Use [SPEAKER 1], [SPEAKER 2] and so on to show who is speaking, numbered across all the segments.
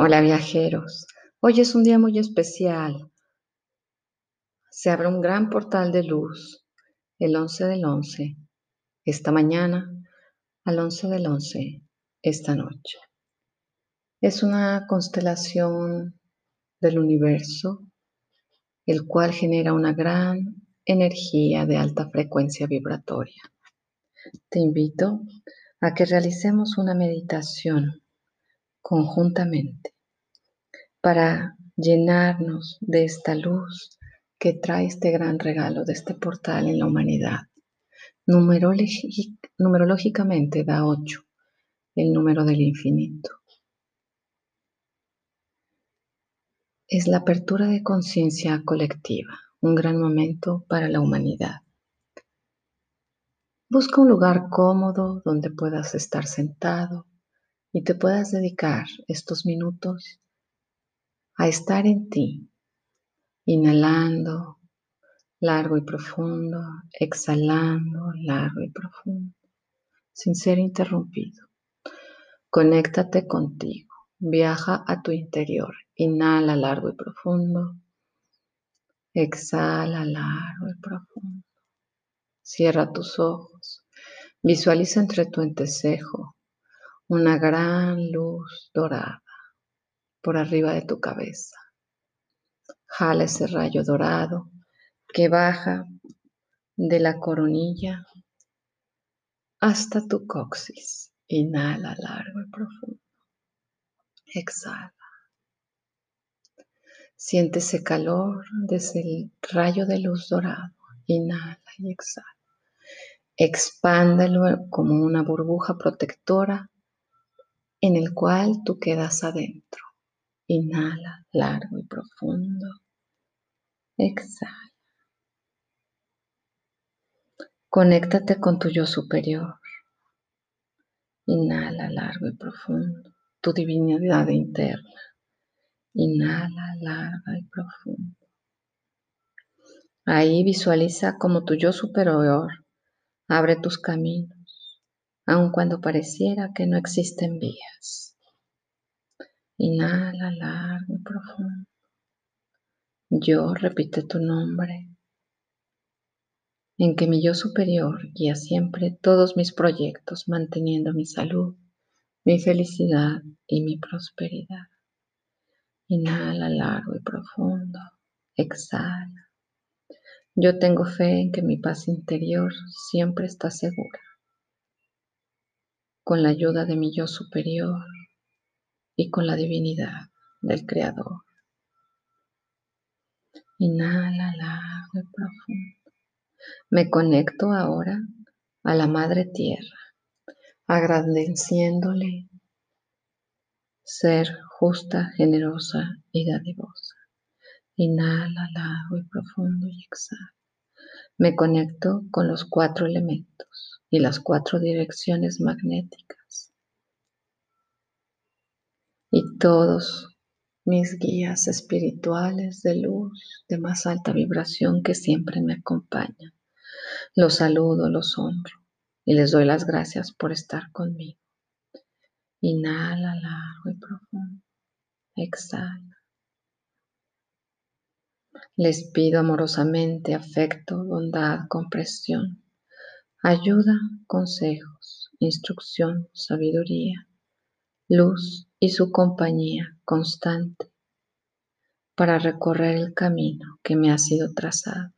[SPEAKER 1] Hola viajeros, hoy es un día muy especial. Se abre un gran portal de luz el 11 del 11, esta mañana, al 11 del 11, esta noche. Es una constelación del universo, el cual genera una gran energía de alta frecuencia vibratoria. Te invito a que realicemos una meditación conjuntamente para llenarnos de esta luz que trae este gran regalo de este portal en la humanidad. numerológicamente da 8, el número del infinito. Es la apertura de conciencia colectiva, un gran momento para la humanidad. Busca un lugar cómodo donde puedas estar sentado y te puedas dedicar estos minutos a estar en ti, inhalando largo y profundo, exhalando largo y profundo, sin ser interrumpido. Conéctate contigo, viaja a tu interior, inhala largo y profundo, exhala largo y profundo. Cierra tus ojos, visualiza entre tu entrecejo una gran luz dorada por arriba de tu cabeza. Jala ese rayo dorado que baja de la coronilla hasta tu coxis. Inhala largo y profundo. Exhala. Siente ese calor de ese rayo de luz dorado. Inhala y exhala. Expándelo como una burbuja protectora en el cual tú quedas adentro. Inhala largo y profundo. Exhala. Conéctate con tu yo superior. Inhala largo y profundo. Tu divinidad interna. Inhala larga y profundo. Ahí visualiza como tu yo superior abre tus caminos aun cuando pareciera que no existen vías. Inhala largo y profundo. Yo repite tu nombre, en que mi yo superior guía siempre todos mis proyectos, manteniendo mi salud, mi felicidad y mi prosperidad. Inhala largo y profundo. Exhala. Yo tengo fe en que mi paz interior siempre está segura con la ayuda de mi yo superior y con la divinidad del Creador. Inhala largo y profundo. Me conecto ahora a la Madre Tierra, agradeciéndole ser justa, generosa y dadivosa. Inhala largo y profundo y exhala. Me conecto con los cuatro elementos y las cuatro direcciones magnéticas. Y todos mis guías espirituales de luz de más alta vibración que siempre me acompañan. Los saludo, los honro y les doy las gracias por estar conmigo. Inhala largo y profundo. Exhala. Les pido amorosamente afecto, bondad, compresión ayuda, consejos, instrucción, sabiduría, luz y su compañía constante para recorrer el camino que me ha sido trazado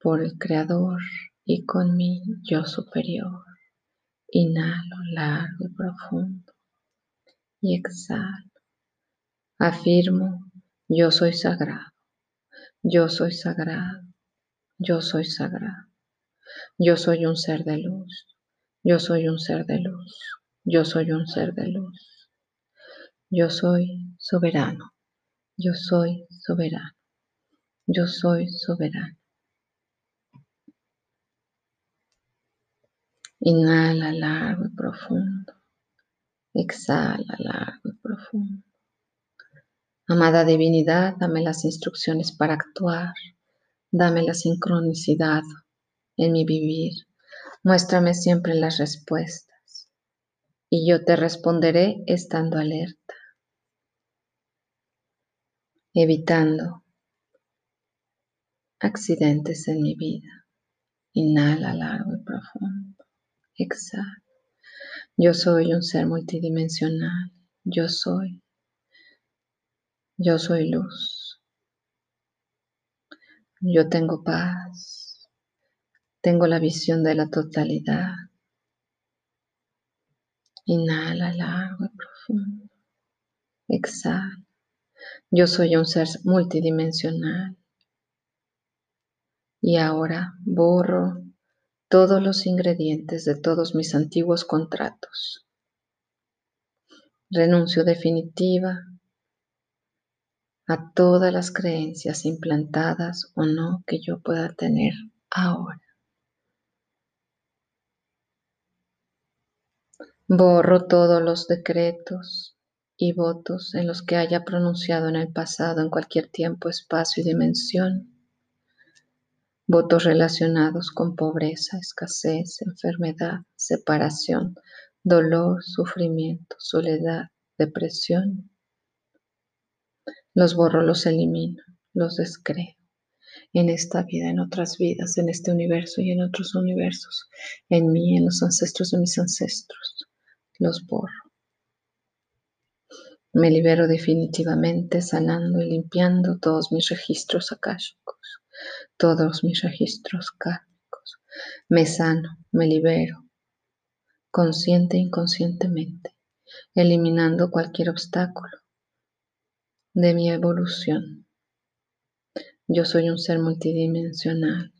[SPEAKER 1] por el Creador y con mi yo superior. Inhalo largo y profundo y exhalo. Afirmo, yo soy sagrado, yo soy sagrado, yo soy sagrado. Yo soy un ser de luz. Yo soy un ser de luz. Yo soy un ser de luz. Yo soy soberano. Yo soy soberano. Yo soy soberano. Inhala largo y profundo. Exhala largo y profundo. Amada divinidad, dame las instrucciones para actuar. Dame la sincronicidad en mi vivir. Muéstrame siempre las respuestas. y yo te responderé estando alerta, evitando accidentes en mi vida. Inhala largo y profundo. Exhala. Yo soy un ser multidimensional. Yo soy. Yo soy luz. Yo tengo paz. Tengo la visión de la totalidad. Inhala largo y profundo. Exhala. Yo soy un ser multidimensional. Y ahora borro todos los ingredientes de todos mis antiguos contratos. Renuncio definitiva a todas las creencias implantadas o no que yo pueda tener ahora. Borro todos los decretos y votos en los que haya pronunciado en el pasado en cualquier tiempo, espacio y dimensión. Votos relacionados con pobreza, escasez, enfermedad, separación, dolor, sufrimiento, soledad, depresión. Los borro, los elimino, los descreo. En esta vida, en otras vidas, en este universo y en otros universos, en mí, en los ancestros de mis ancestros los borro. Me libero definitivamente sanando y limpiando todos mis registros akáshicos, todos mis registros kármicos. Me sano, me libero, consciente e inconscientemente, eliminando cualquier obstáculo de mi evolución. Yo soy un ser multidimensional.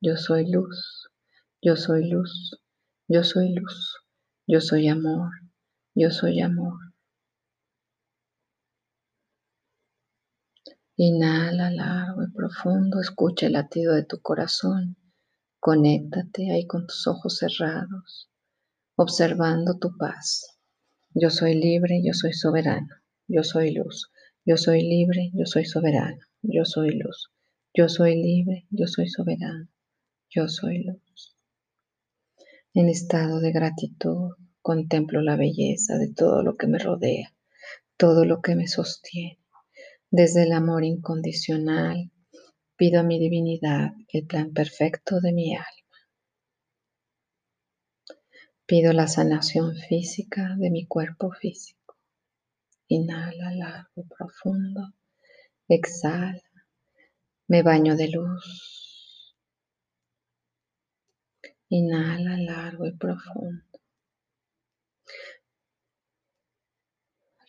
[SPEAKER 1] Yo soy luz. Yo soy luz. Yo soy luz. Yo soy amor, yo soy amor. Inhala largo y profundo, escucha el latido de tu corazón. Conéctate ahí con tus ojos cerrados, observando tu paz. Yo soy libre, yo soy soberano, yo soy luz. Yo soy libre, yo soy soberano, yo soy luz. Yo soy libre, yo soy soberano, yo soy luz. En estado de gratitud, contemplo la belleza de todo lo que me rodea, todo lo que me sostiene. Desde el amor incondicional, pido a mi divinidad el plan perfecto de mi alma. Pido la sanación física de mi cuerpo físico. Inhala largo y profundo. Exhala. Me baño de luz. Inhala largo y profundo.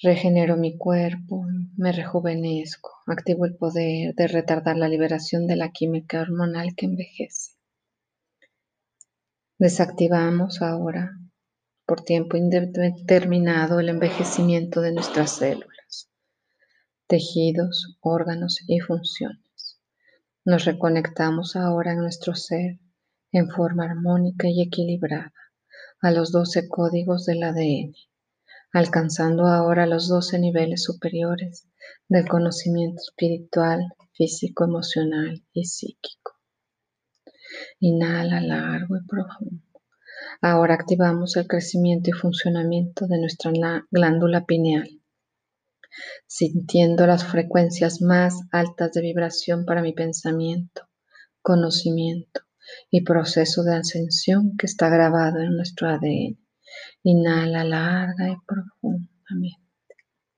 [SPEAKER 1] Regenero mi cuerpo, me rejuvenezco, activo el poder de retardar la liberación de la química hormonal que envejece. Desactivamos ahora por tiempo indeterminado el envejecimiento de nuestras células, tejidos, órganos y funciones. Nos reconectamos ahora en nuestro ser en forma armónica y equilibrada a los 12 códigos del ADN, alcanzando ahora los 12 niveles superiores del conocimiento espiritual, físico, emocional y psíquico. Inhala largo y profundo. Ahora activamos el crecimiento y funcionamiento de nuestra glándula pineal, sintiendo las frecuencias más altas de vibración para mi pensamiento, conocimiento, y proceso de ascensión que está grabado en nuestro ADN. Inhala larga y profundamente.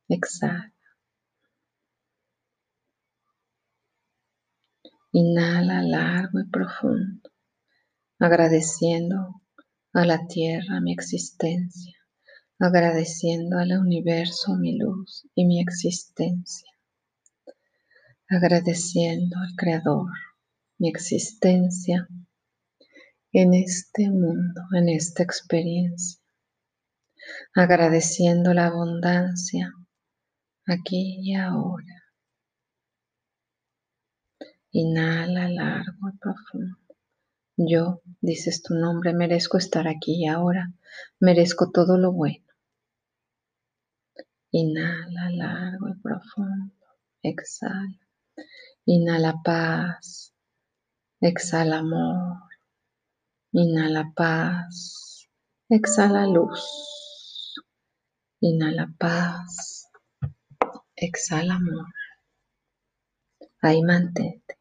[SPEAKER 1] Exhala. Inhala largo y profundo, agradeciendo a la tierra mi existencia, agradeciendo al universo mi luz y mi existencia, agradeciendo al Creador mi existencia en este mundo, en esta experiencia, agradeciendo la abundancia aquí y ahora. Inhala largo y profundo. Yo, dices tu nombre, merezco estar aquí y ahora, merezco todo lo bueno. Inhala largo y profundo. Exhala. Inhala paz. Exhala amor. Inhala paz. Exhala luz.
[SPEAKER 2] Inhala paz. Exhala amor. Ahí mantente.